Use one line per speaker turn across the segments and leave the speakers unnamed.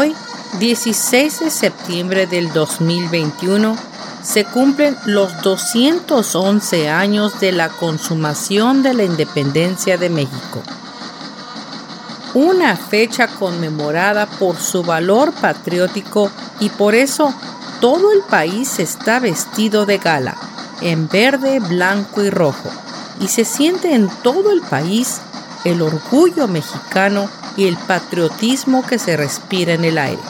Hoy, 16 de septiembre del 2021, se cumplen los 211 años de la consumación de la independencia de México. Una fecha conmemorada por su valor patriótico y por eso todo el país está vestido de gala, en verde, blanco y rojo, y se siente en todo el país el orgullo mexicano y el patriotismo que se respira en el aire.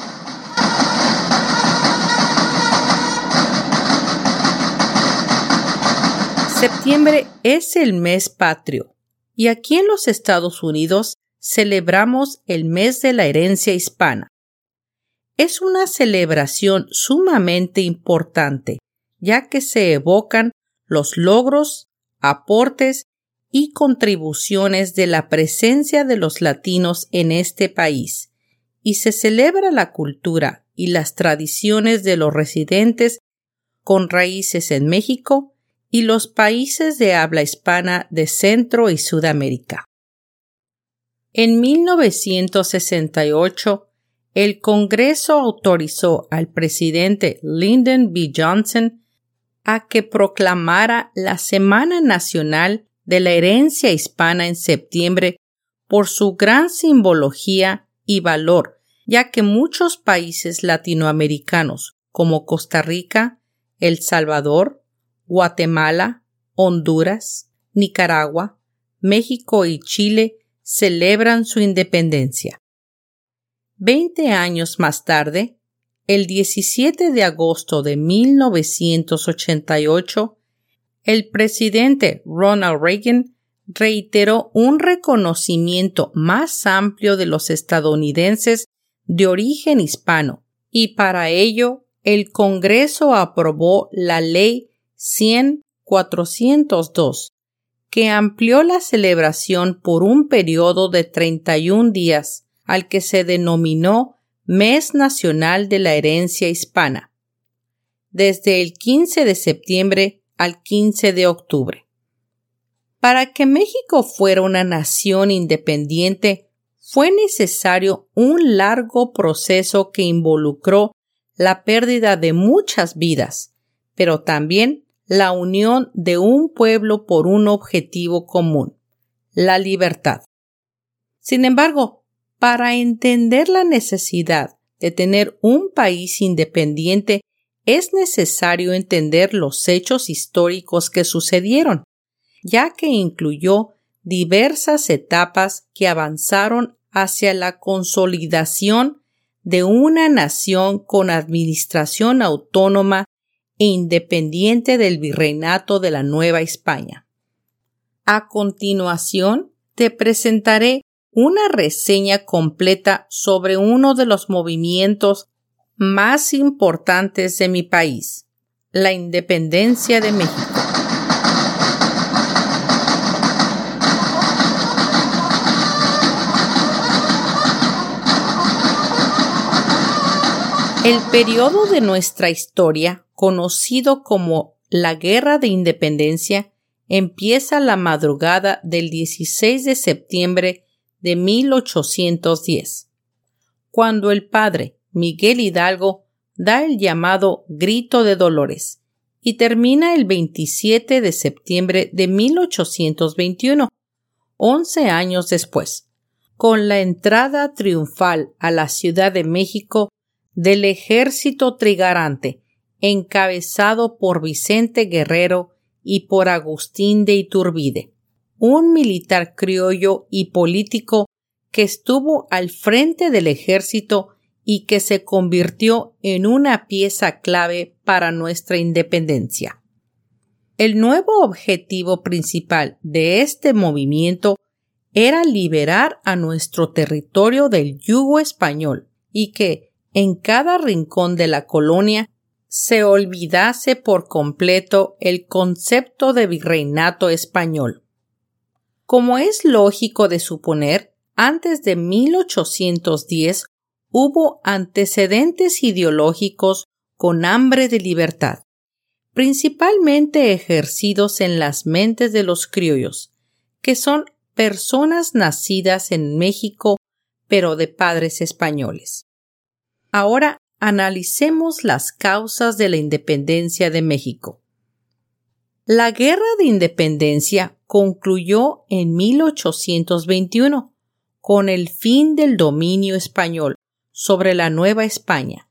Septiembre es el mes patrio y aquí en los Estados Unidos celebramos el mes de la herencia hispana. Es una celebración sumamente importante, ya que se evocan los logros, aportes y contribuciones de la presencia de los latinos en este país, y se celebra la cultura y las tradiciones de los residentes con raíces en México y los países de habla hispana de Centro y Sudamérica. En 1968, el Congreso autorizó al presidente Lyndon B. Johnson a que proclamara la Semana Nacional de la herencia hispana en septiembre por su gran simbología y valor, ya que muchos países latinoamericanos como Costa Rica, El Salvador, Guatemala, Honduras, Nicaragua, México y Chile celebran su independencia. Veinte años más tarde, el 17 de agosto de 1988, el presidente Ronald Reagan reiteró un reconocimiento más amplio de los estadounidenses de origen hispano y para ello el Congreso aprobó la Ley 100-402 que amplió la celebración por un periodo de 31 días al que se denominó Mes Nacional de la Herencia Hispana. Desde el 15 de septiembre al 15 de octubre. Para que México fuera una nación independiente, fue necesario un largo proceso que involucró la pérdida de muchas vidas, pero también la unión de un pueblo por un objetivo común, la libertad. Sin embargo, para entender la necesidad de tener un país independiente es necesario entender los hechos históricos que sucedieron, ya que incluyó diversas etapas que avanzaron hacia la consolidación de una nación con administración autónoma e independiente del virreinato de la Nueva España. A continuación, te presentaré una reseña completa sobre uno de los movimientos más importantes de mi país, la independencia de México. El periodo de nuestra historia, conocido como la Guerra de Independencia, empieza la madrugada del 16 de septiembre de 1810, cuando el padre Miguel Hidalgo da el llamado Grito de Dolores y termina el 27 de septiembre de 1821, once años después, con la entrada triunfal a la Ciudad de México del ejército trigarante, encabezado por Vicente Guerrero y por Agustín de Iturbide, un militar criollo y político que estuvo al frente del ejército y que se convirtió en una pieza clave para nuestra independencia. El nuevo objetivo principal de este movimiento era liberar a nuestro territorio del yugo español y que en cada rincón de la colonia se olvidase por completo el concepto de virreinato español. Como es lógico de suponer, antes de 1810 hubo antecedentes ideológicos con hambre de libertad, principalmente ejercidos en las mentes de los criollos, que son personas nacidas en México pero de padres españoles. Ahora analicemos las causas de la independencia de México. La Guerra de Independencia concluyó en 1821 con el fin del dominio español sobre la Nueva España.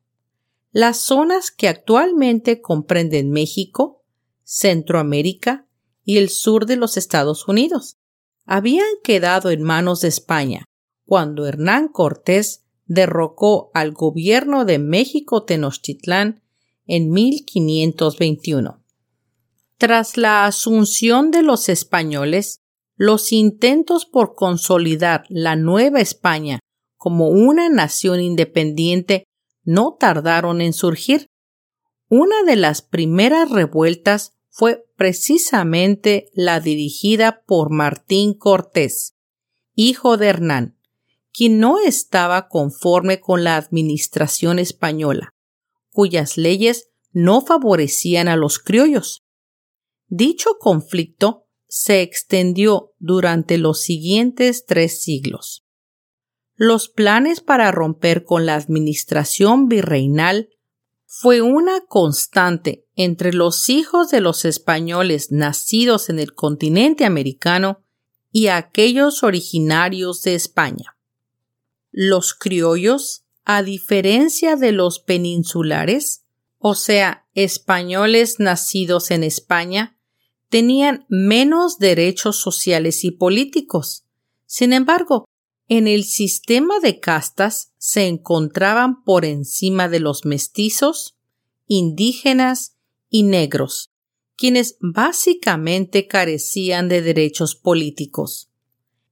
Las zonas que actualmente comprenden México, Centroamérica y el sur de los Estados Unidos habían quedado en manos de España cuando Hernán Cortés derrocó al gobierno de México Tenochtitlán en 1521. Tras la asunción de los españoles, los intentos por consolidar la Nueva España como una nación independiente no tardaron en surgir. Una de las primeras revueltas fue precisamente la dirigida por Martín Cortés, hijo de Hernán, quien no estaba conforme con la administración española, cuyas leyes no favorecían a los criollos. Dicho conflicto se extendió durante los siguientes tres siglos. Los planes para romper con la administración virreinal fue una constante entre los hijos de los españoles nacidos en el continente americano y aquellos originarios de España. Los criollos, a diferencia de los peninsulares, o sea, españoles nacidos en España, tenían menos derechos sociales y políticos. Sin embargo, en el sistema de castas se encontraban por encima de los mestizos, indígenas y negros, quienes básicamente carecían de derechos políticos.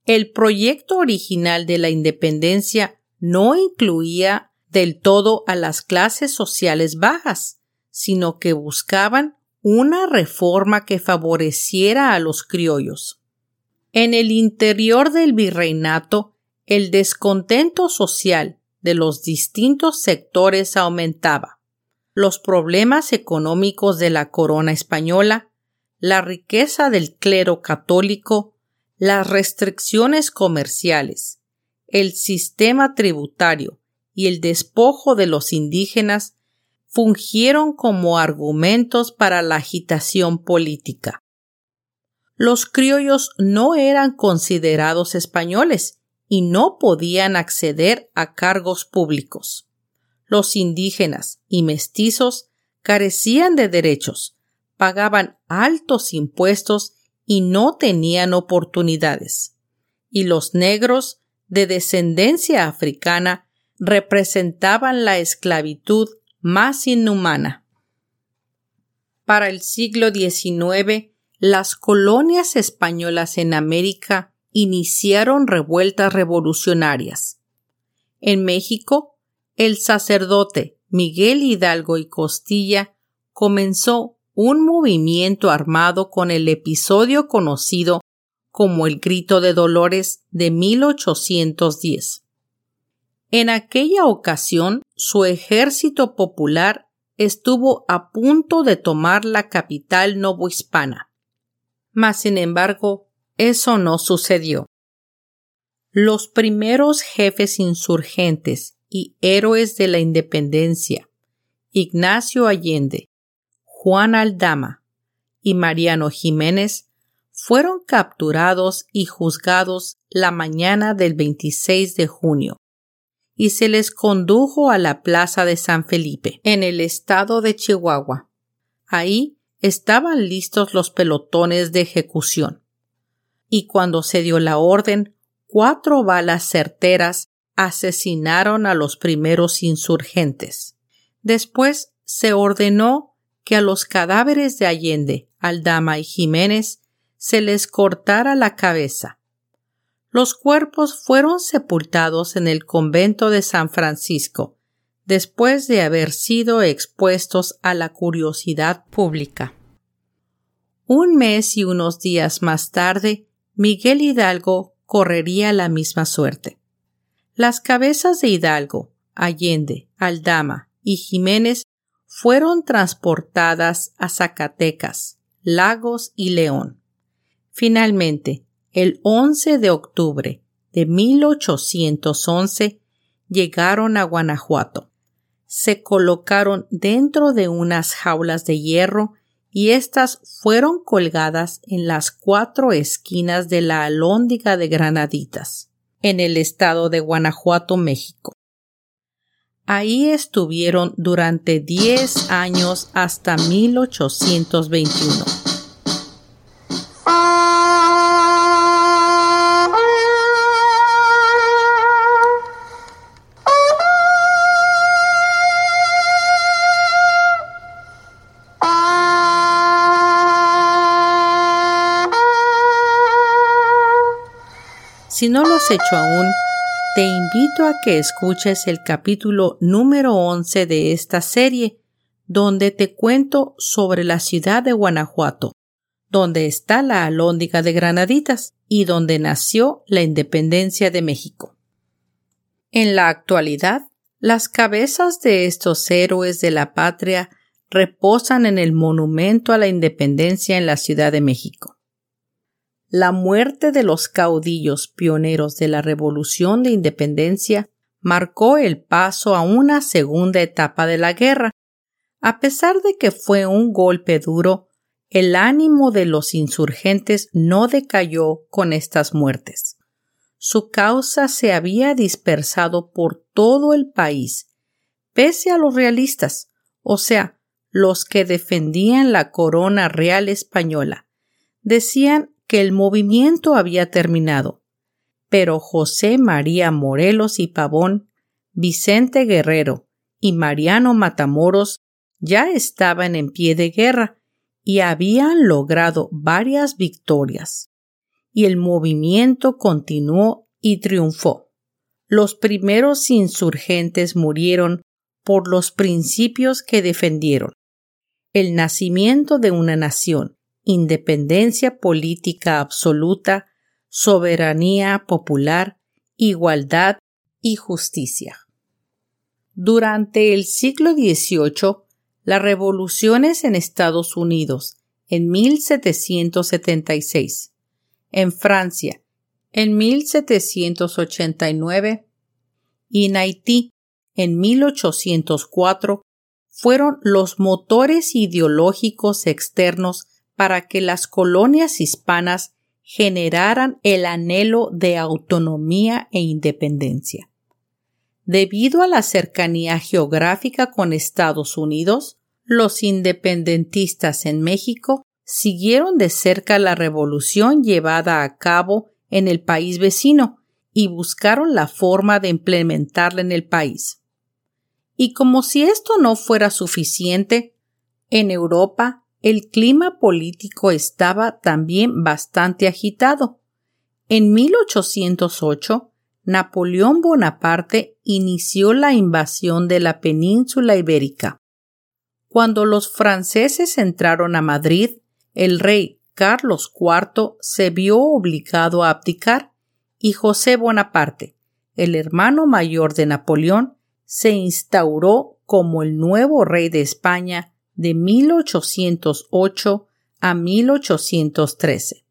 El proyecto original de la independencia no incluía del todo a las clases sociales bajas, sino que buscaban una reforma que favoreciera a los criollos. En el interior del virreinato el descontento social de los distintos sectores aumentaba. Los problemas económicos de la corona española, la riqueza del clero católico, las restricciones comerciales, el sistema tributario y el despojo de los indígenas fungieron como argumentos para la agitación política. Los criollos no eran considerados españoles y no podían acceder a cargos públicos. Los indígenas y mestizos carecían de derechos, pagaban altos impuestos y no tenían oportunidades. Y los negros de descendencia africana representaban la esclavitud más inhumana. Para el siglo XIX, las colonias españolas en América iniciaron revueltas revolucionarias. En México, el sacerdote Miguel Hidalgo y Costilla comenzó un movimiento armado con el episodio conocido como el Grito de Dolores de 1810. En aquella ocasión, su ejército popular estuvo a punto de tomar la capital novohispana. Mas, sin embargo, eso no sucedió. Los primeros jefes insurgentes y héroes de la independencia, Ignacio Allende, Juan Aldama y Mariano Jiménez, fueron capturados y juzgados la mañana del 26 de junio y se les condujo a la plaza de San Felipe, en el estado de Chihuahua. Ahí estaban listos los pelotones de ejecución. Y cuando se dio la orden, cuatro balas certeras asesinaron a los primeros insurgentes. Después se ordenó que a los cadáveres de Allende, Aldama y Jiménez se les cortara la cabeza. Los cuerpos fueron sepultados en el convento de San Francisco, después de haber sido expuestos a la curiosidad pública. Un mes y unos días más tarde, Miguel Hidalgo correría la misma suerte. Las cabezas de Hidalgo, Allende, Aldama y Jiménez fueron transportadas a Zacatecas, Lagos y León. Finalmente, el 11 de octubre de 1811 llegaron a Guanajuato. Se colocaron dentro de unas jaulas de hierro y éstas fueron colgadas en las cuatro esquinas de la alhóndiga de Granaditas, en el estado de Guanajuato, México. Ahí estuvieron durante diez años hasta 1821. Si no lo has hecho aún, te invito a que escuches el capítulo número 11 de esta serie, donde te cuento sobre la ciudad de Guanajuato, donde está la alhóndiga de Granaditas y donde nació la independencia de México. En la actualidad, las cabezas de estos héroes de la patria reposan en el Monumento a la Independencia en la Ciudad de México la muerte de los caudillos pioneros de la Revolución de Independencia marcó el paso a una segunda etapa de la guerra. A pesar de que fue un golpe duro, el ánimo de los insurgentes no decayó con estas muertes. Su causa se había dispersado por todo el país, pese a los realistas, o sea, los que defendían la corona real española. Decían que el movimiento había terminado, pero José María Morelos y Pavón, Vicente Guerrero y Mariano Matamoros ya estaban en pie de guerra y habían logrado varias victorias. Y el movimiento continuó y triunfó. Los primeros insurgentes murieron por los principios que defendieron. El nacimiento de una nación, independencia política absoluta, soberanía popular, igualdad y justicia. Durante el siglo XVIII, las revoluciones en Estados Unidos en 1776, en Francia en 1789 y en Haití en 1804 fueron los motores ideológicos externos para que las colonias hispanas generaran el anhelo de autonomía e independencia. Debido a la cercanía geográfica con Estados Unidos, los independentistas en México siguieron de cerca la revolución llevada a cabo en el país vecino y buscaron la forma de implementarla en el país. Y como si esto no fuera suficiente, en Europa el clima político estaba también bastante agitado. En 1808, Napoleón Bonaparte inició la invasión de la península ibérica. Cuando los franceses entraron a Madrid, el rey Carlos IV se vio obligado a abdicar y José Bonaparte, el hermano mayor de Napoleón, se instauró como el nuevo rey de España de 1808 a 1813.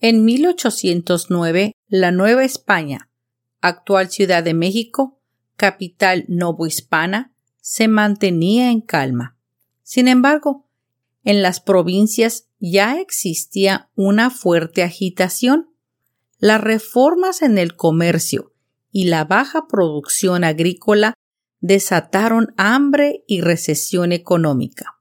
En 1809, la Nueva España, actual Ciudad de México, capital novohispana, se mantenía en calma. Sin embargo, En las provincias ya existía una fuerte agitación. Las reformas en el comercio y la baja producción agrícola desataron hambre y recesión económica.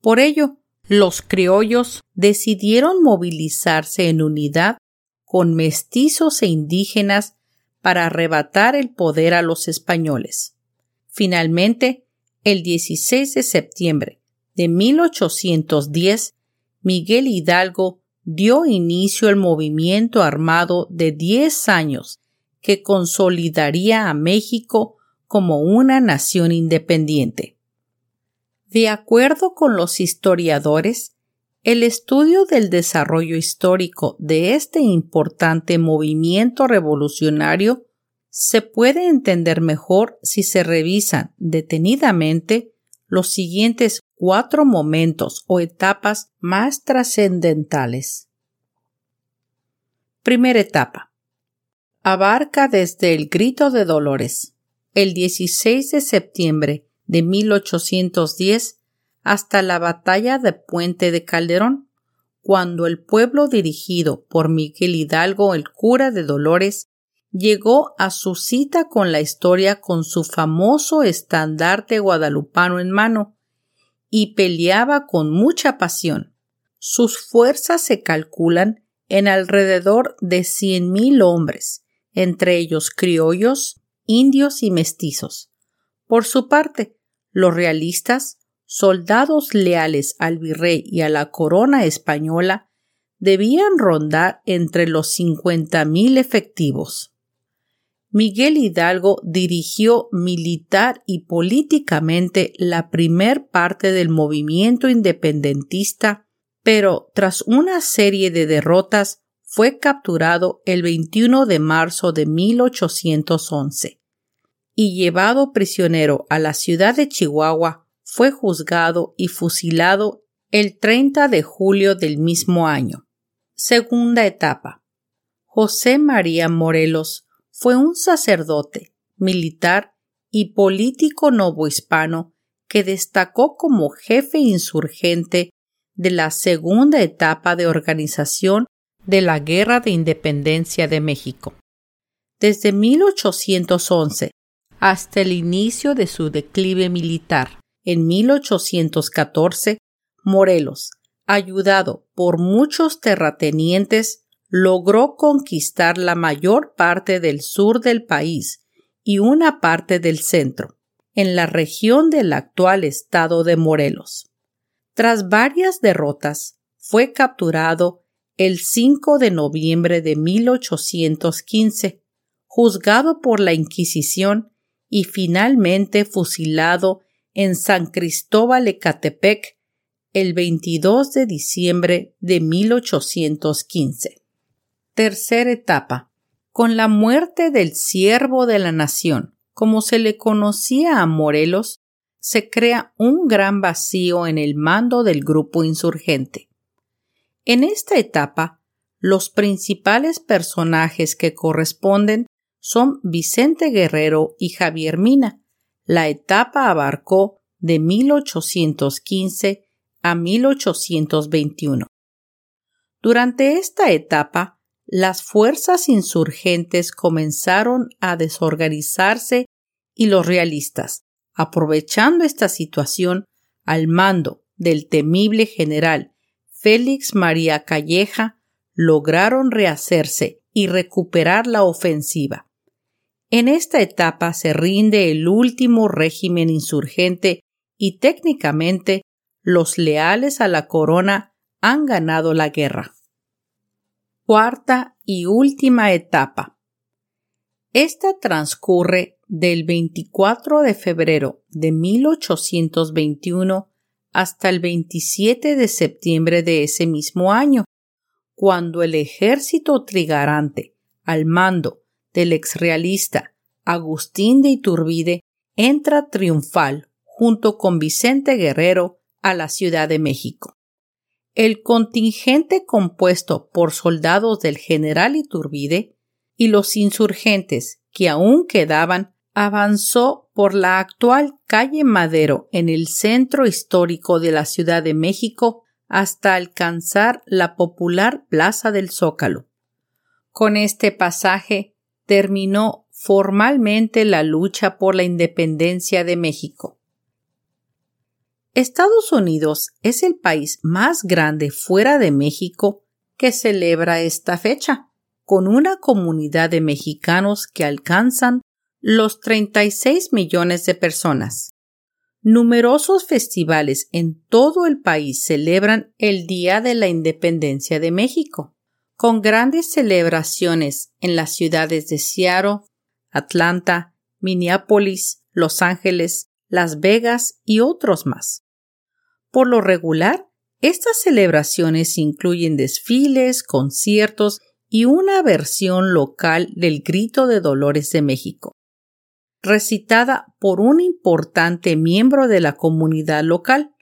Por ello, los criollos decidieron movilizarse en unidad con mestizos e indígenas para arrebatar el poder a los españoles. Finalmente, el 16 de septiembre de 1810, Miguel Hidalgo dio inicio al movimiento armado de diez años que consolidaría a México como una nación independiente. De acuerdo con los historiadores, el estudio del desarrollo histórico de este importante movimiento revolucionario se puede entender mejor si se revisan detenidamente los siguientes cuatro momentos o etapas más trascendentales. Primera etapa. Abarca desde el grito de Dolores, el 16 de septiembre de 1810 hasta la batalla de Puente de Calderón, cuando el pueblo dirigido por Miguel Hidalgo, el cura de Dolores, llegó a su cita con la historia con su famoso estandarte guadalupano en mano y peleaba con mucha pasión. Sus fuerzas se calculan en alrededor de cien mil hombres, entre ellos criollos, indios y mestizos. Por su parte, los realistas, soldados leales al virrey y a la corona española, debían rondar entre los cincuenta mil efectivos. Miguel Hidalgo dirigió militar y políticamente la primer parte del movimiento independentista, pero tras una serie de derrotas fue capturado el 21 de marzo de 1811 y llevado prisionero a la ciudad de Chihuahua, fue juzgado y fusilado el 30 de julio del mismo año. Segunda etapa. José María Morelos fue un sacerdote, militar y político novohispano que destacó como jefe insurgente de la segunda etapa de organización de la Guerra de Independencia de México. Desde 1811 hasta el inicio de su declive militar, en 1814, Morelos, ayudado por muchos terratenientes, logró conquistar la mayor parte del sur del país y una parte del centro, en la región del actual estado de Morelos. Tras varias derrotas, fue capturado el 5 de noviembre de 1815, juzgado por la Inquisición y finalmente fusilado en San Cristóbal Ecatepec el 22 de diciembre de 1815. Tercera etapa. Con la muerte del siervo de la nación, como se le conocía a Morelos, se crea un gran vacío en el mando del grupo insurgente. En esta etapa, los principales personajes que corresponden son Vicente Guerrero y Javier Mina. La etapa abarcó de 1815 a 1821. Durante esta etapa, las fuerzas insurgentes comenzaron a desorganizarse y los realistas, aprovechando esta situación al mando del temible general Félix María Calleja, lograron rehacerse y recuperar la ofensiva. En esta etapa se rinde el último régimen insurgente y técnicamente los leales a la corona han ganado la guerra cuarta y última etapa. Esta transcurre del 24 de febrero de 1821 hasta el 27 de septiembre de ese mismo año, cuando el ejército trigarante, al mando del exrealista Agustín de Iturbide, entra triunfal junto con Vicente Guerrero a la Ciudad de México. El contingente compuesto por soldados del general Iturbide y los insurgentes que aún quedaban avanzó por la actual calle Madero en el centro histórico de la Ciudad de México hasta alcanzar la popular Plaza del Zócalo. Con este pasaje terminó formalmente la lucha por la independencia de México. Estados Unidos es el país más grande fuera de México que celebra esta fecha, con una comunidad de mexicanos que alcanzan los 36 millones de personas. Numerosos festivales en todo el país celebran el Día de la Independencia de México, con grandes celebraciones en las ciudades de Seattle, Atlanta, Minneapolis, Los Ángeles, Las Vegas y otros más. Por lo regular, estas celebraciones incluyen desfiles, conciertos y una versión local del Grito de Dolores de México recitada por un importante miembro de la comunidad local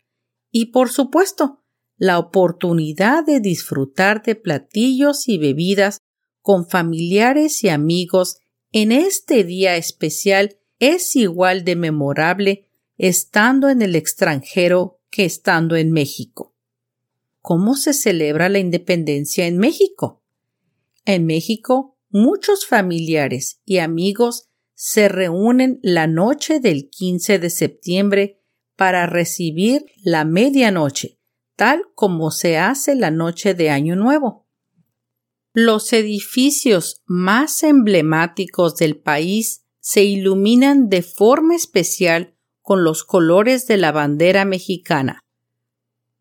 y, por supuesto, la oportunidad de disfrutar de platillos y bebidas con familiares y amigos en este día especial es igual de memorable estando en el extranjero que estando en México. ¿Cómo se celebra la independencia en México? En México, muchos familiares y amigos se reúnen la noche del 15 de septiembre para recibir la medianoche, tal como se hace la noche de Año Nuevo. Los edificios más emblemáticos del país se iluminan de forma especial con los colores de la bandera mexicana,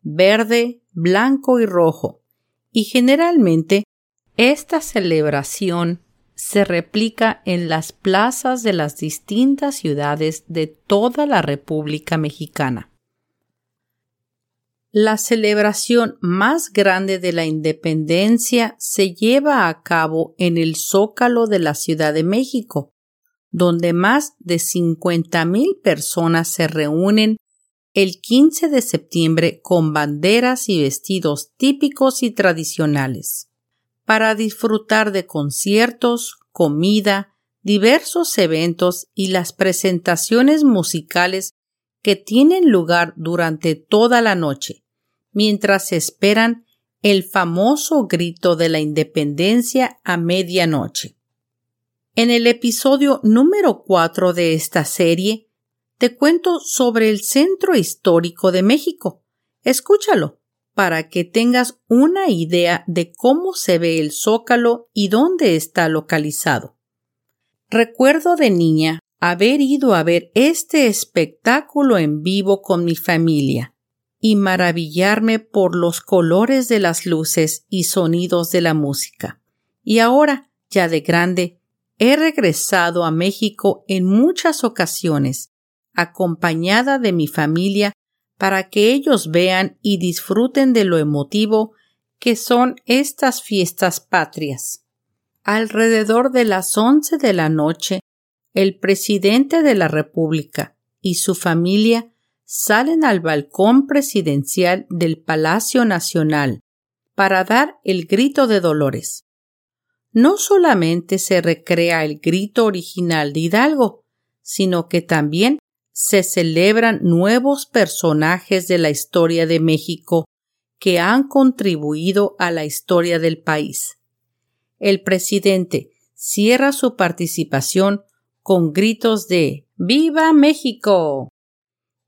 verde, blanco y rojo, y generalmente esta celebración se replica en las plazas de las distintas ciudades de toda la República Mexicana. La celebración más grande de la independencia se lleva a cabo en el Zócalo de la Ciudad de México, donde más de 50.000 personas se reúnen el 15 de septiembre con banderas y vestidos típicos y tradicionales para disfrutar de conciertos, comida, diversos eventos y las presentaciones musicales que tienen lugar durante toda la noche, mientras esperan el famoso grito de la independencia a medianoche. En el episodio número 4 de esta serie, te cuento sobre el Centro Histórico de México. Escúchalo para que tengas una idea de cómo se ve el zócalo y dónde está localizado. Recuerdo de niña haber ido a ver este espectáculo en vivo con mi familia y maravillarme por los colores de las luces y sonidos de la música. Y ahora, ya de grande, he regresado a México en muchas ocasiones, acompañada de mi familia para que ellos vean y disfruten de lo emotivo que son estas fiestas patrias. Alrededor de las once de la noche, el presidente de la República y su familia salen al balcón presidencial del Palacio Nacional para dar el grito de Dolores. No solamente se recrea el grito original de Hidalgo, sino que también se celebran nuevos personajes de la historia de México que han contribuido a la historia del país. El presidente cierra su participación con gritos de ¡Viva México!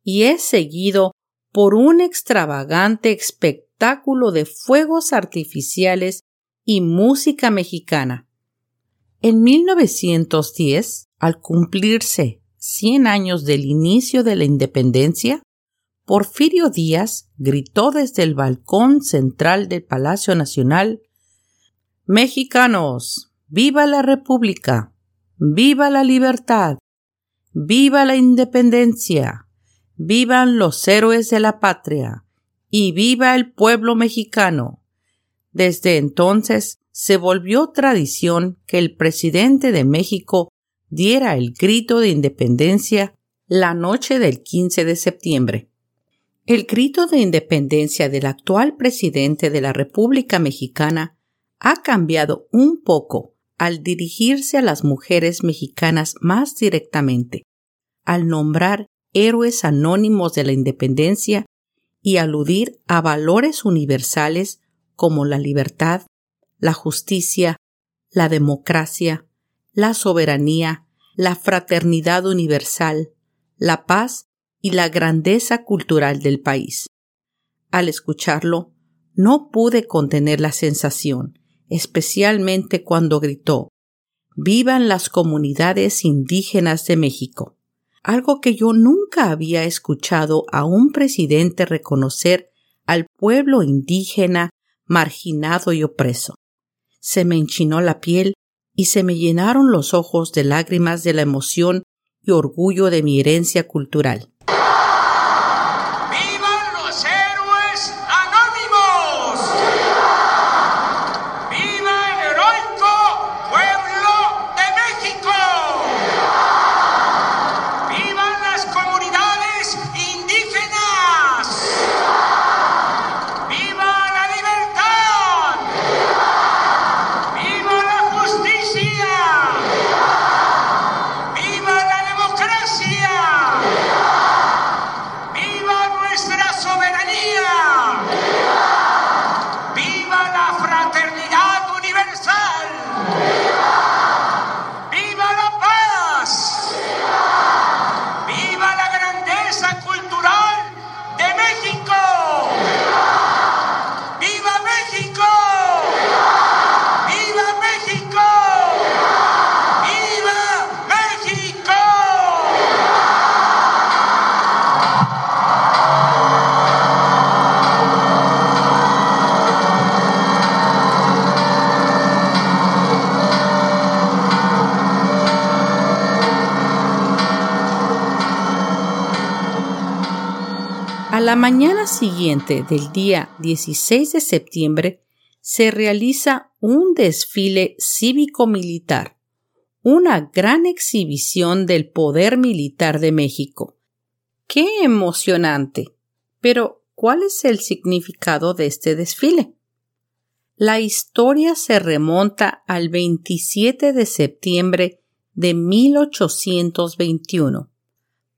y es seguido por un extravagante espectáculo de fuegos artificiales y música mexicana. En 1910, al cumplirse 100 años del inicio de la independencia, Porfirio Díaz gritó desde el balcón central del Palacio Nacional Mexicanos, viva la República, viva la libertad, viva la independencia, vivan los héroes de la patria y viva el pueblo mexicano. Desde entonces se volvió tradición que el presidente de México diera el grito de independencia la noche del 15 de septiembre. El grito de independencia del actual presidente de la República Mexicana ha cambiado un poco al dirigirse a las mujeres mexicanas más directamente, al nombrar héroes anónimos de la independencia y aludir a valores universales como la libertad, la justicia, la democracia, la soberanía, la fraternidad universal, la paz y la grandeza cultural del país. Al escucharlo, no pude contener la sensación, especialmente cuando gritó Vivan las comunidades indígenas de México, algo que yo nunca había escuchado a un presidente reconocer al pueblo indígena marginado y opreso. Se me enchinó la piel y se me llenaron los ojos de lágrimas de la emoción y orgullo de mi herencia cultural. La mañana siguiente del día 16 de septiembre se realiza un desfile cívico-militar, una gran exhibición del poder militar de México. ¡Qué emocionante! Pero, ¿cuál es el significado de este desfile? La historia se remonta al 27 de septiembre de 1821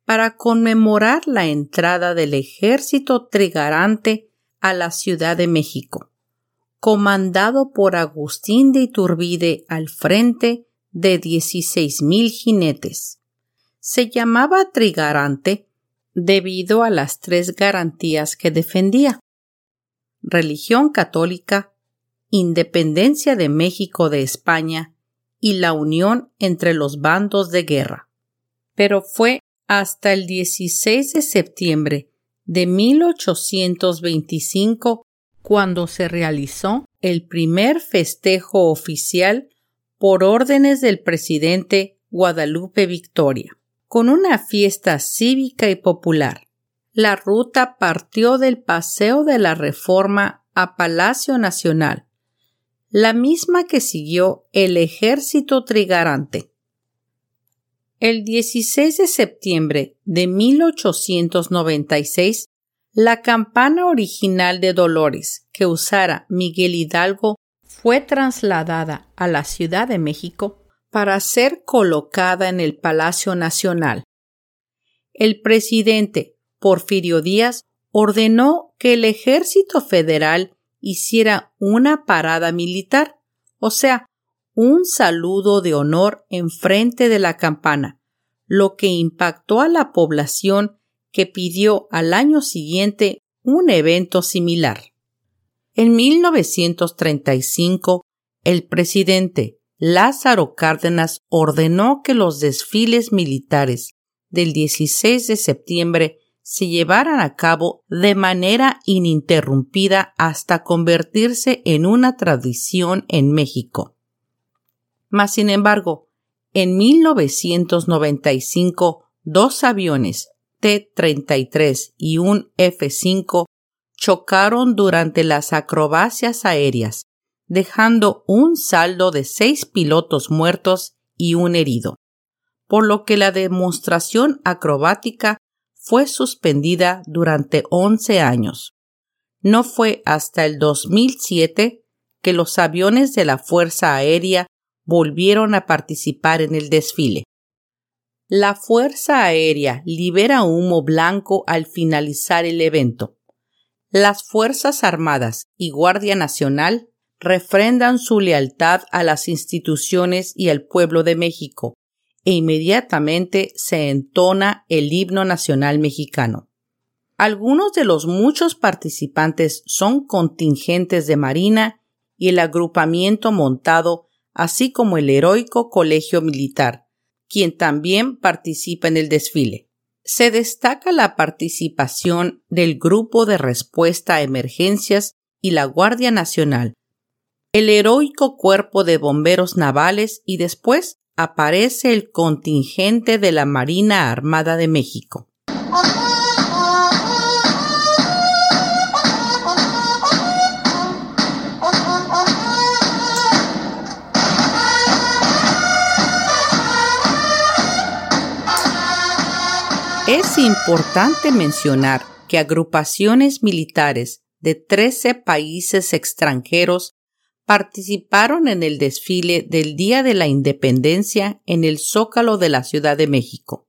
para conmemorar la entrada del ejército trigarante a la Ciudad de México, comandado por Agustín de Iturbide al frente de dieciséis mil jinetes. Se llamaba trigarante debido a las tres garantías que defendía religión católica, independencia de México de España y la unión entre los bandos de guerra. Pero fue hasta el 16 de septiembre de 1825 cuando se realizó el primer festejo oficial por órdenes del presidente Guadalupe Victoria, con una fiesta cívica y popular. La ruta partió del Paseo de la Reforma a Palacio Nacional, la misma que siguió el ejército trigarante. El 16 de septiembre de 1896, la campana original de Dolores que usara Miguel Hidalgo fue trasladada a la Ciudad de México para ser colocada en el Palacio Nacional. El presidente Porfirio Díaz ordenó que el ejército federal hiciera una parada militar, o sea, un saludo de honor enfrente de la campana, lo que impactó a la población que pidió al año siguiente un evento similar. En 1935, el presidente Lázaro Cárdenas ordenó que los desfiles militares del 16 de septiembre se llevaran a cabo de manera ininterrumpida hasta convertirse en una tradición en México. Mas, sin embargo, en 1995, dos aviones T-33 y un F-5 chocaron durante las acrobacias aéreas, dejando un saldo de seis pilotos muertos y un herido, por lo que la demostración acrobática fue suspendida durante 11 años. No fue hasta el 2007 que los aviones de la Fuerza Aérea volvieron a participar en el desfile. La Fuerza Aérea libera humo blanco al finalizar el evento. Las Fuerzas Armadas y Guardia Nacional refrendan su lealtad a las instituciones y al pueblo de México, e inmediatamente se entona el himno nacional mexicano. Algunos de los muchos participantes son contingentes de Marina y el agrupamiento montado, así como el heroico Colegio Militar, quien también participa en el desfile. Se destaca la participación del Grupo de Respuesta a Emergencias y la Guardia Nacional, el heroico Cuerpo de Bomberos Navales y después aparece el contingente de la Marina Armada de México. Es importante mencionar que agrupaciones militares de 13 países extranjeros participaron en el desfile del Día de la Independencia en el Zócalo de la Ciudad de México.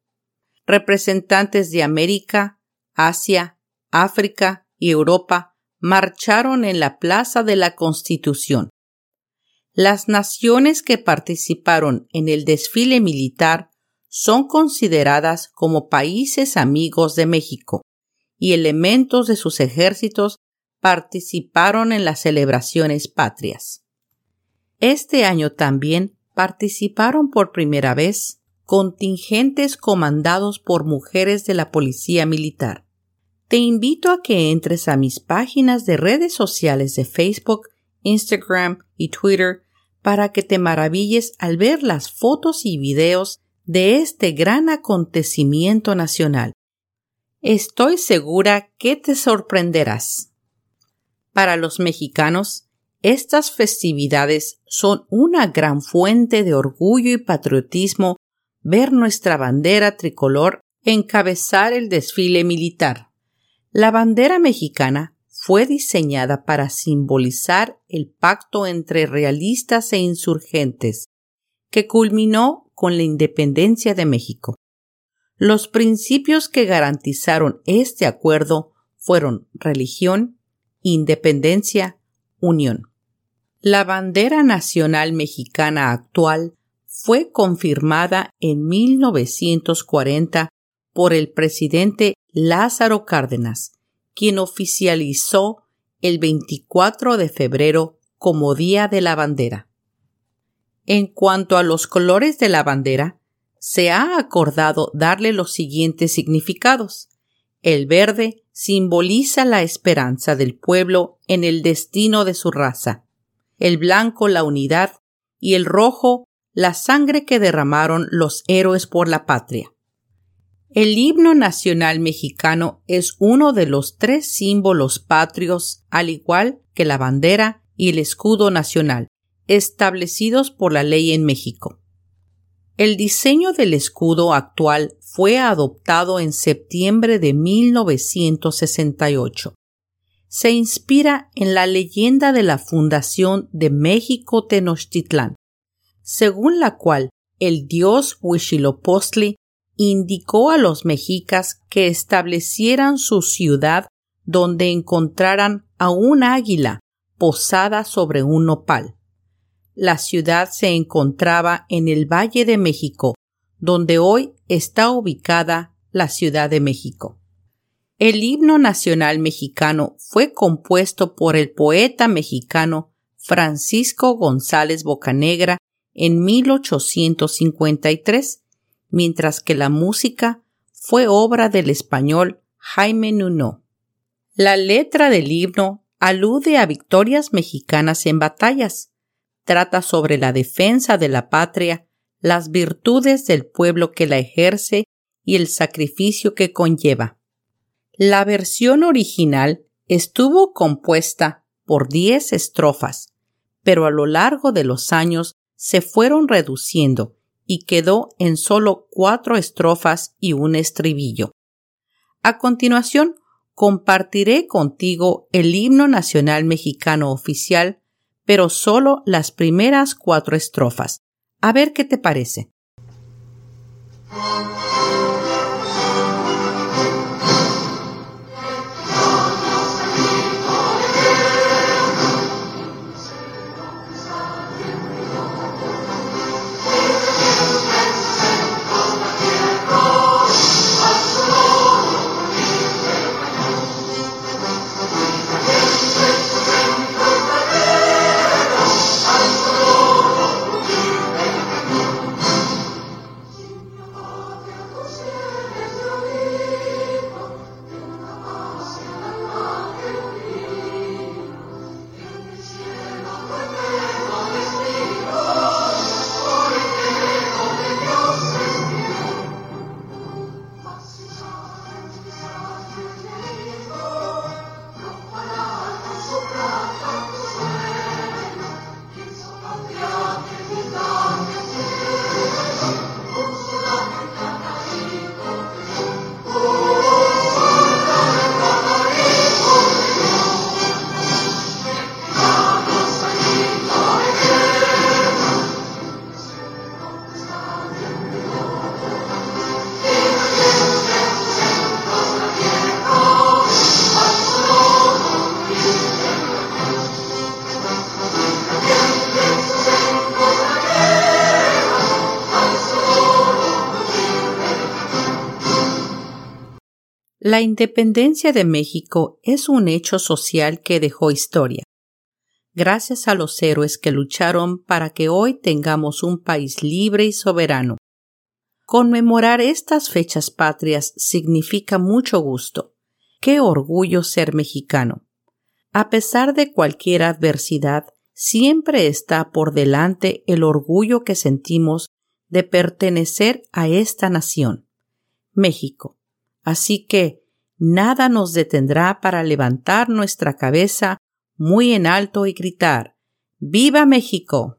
Representantes de América, Asia, África y Europa marcharon en la Plaza de la Constitución. Las naciones que participaron en el desfile militar son consideradas como países amigos de México y elementos de sus ejércitos participaron en las celebraciones patrias. Este año también participaron por primera vez contingentes comandados por mujeres de la Policía Militar. Te invito a que entres a mis páginas de redes sociales de Facebook, Instagram y Twitter para que te maravilles al ver las fotos y videos de este gran acontecimiento nacional. Estoy segura que te sorprenderás. Para los mexicanos, estas festividades son una gran fuente de orgullo y patriotismo ver nuestra bandera tricolor encabezar el desfile militar. La bandera mexicana fue diseñada para simbolizar el pacto entre realistas e insurgentes, que culminó con la independencia de México. Los principios que garantizaron este acuerdo fueron religión, independencia, unión. La bandera nacional mexicana actual fue confirmada en 1940 por el presidente Lázaro Cárdenas, quien oficializó el 24 de febrero como Día de la Bandera. En cuanto a los colores de la bandera, se ha acordado darle los siguientes significados. El verde simboliza la esperanza del pueblo en el destino de su raza, el blanco la unidad y el rojo la sangre que derramaron los héroes por la patria. El himno nacional mexicano es uno de los tres símbolos patrios, al igual que la bandera y el escudo nacional, establecidos por la ley en México. El diseño del escudo actual fue adoptado en septiembre de 1968. Se inspira en la leyenda de la fundación de México Tenochtitlán, según la cual el dios Huitzilopochtli indicó a los mexicas que establecieran su ciudad donde encontraran a un águila posada sobre un nopal la ciudad se encontraba en el Valle de México, donde hoy está ubicada la Ciudad de México. El himno nacional mexicano fue compuesto por el poeta mexicano Francisco González Bocanegra en 1853, mientras que la música fue obra del español Jaime Nuno. La letra del himno alude a victorias mexicanas en batallas, trata sobre la defensa de la patria, las virtudes del pueblo que la ejerce y el sacrificio que conlleva. La versión original estuvo compuesta por diez estrofas, pero a lo largo de los años se fueron reduciendo y quedó en solo cuatro estrofas y un estribillo. A continuación, compartiré contigo el himno nacional mexicano oficial pero solo las primeras cuatro estrofas, A ver qué te parece. La independencia de México es un hecho social que dejó historia. Gracias a los héroes que lucharon para que hoy tengamos un país libre y soberano. Conmemorar estas fechas patrias significa mucho gusto. Qué orgullo ser mexicano. A pesar de cualquier adversidad, siempre está por delante el orgullo que sentimos de pertenecer a esta nación, México. Así que nada nos detendrá para levantar nuestra cabeza muy en alto y gritar ¡Viva México!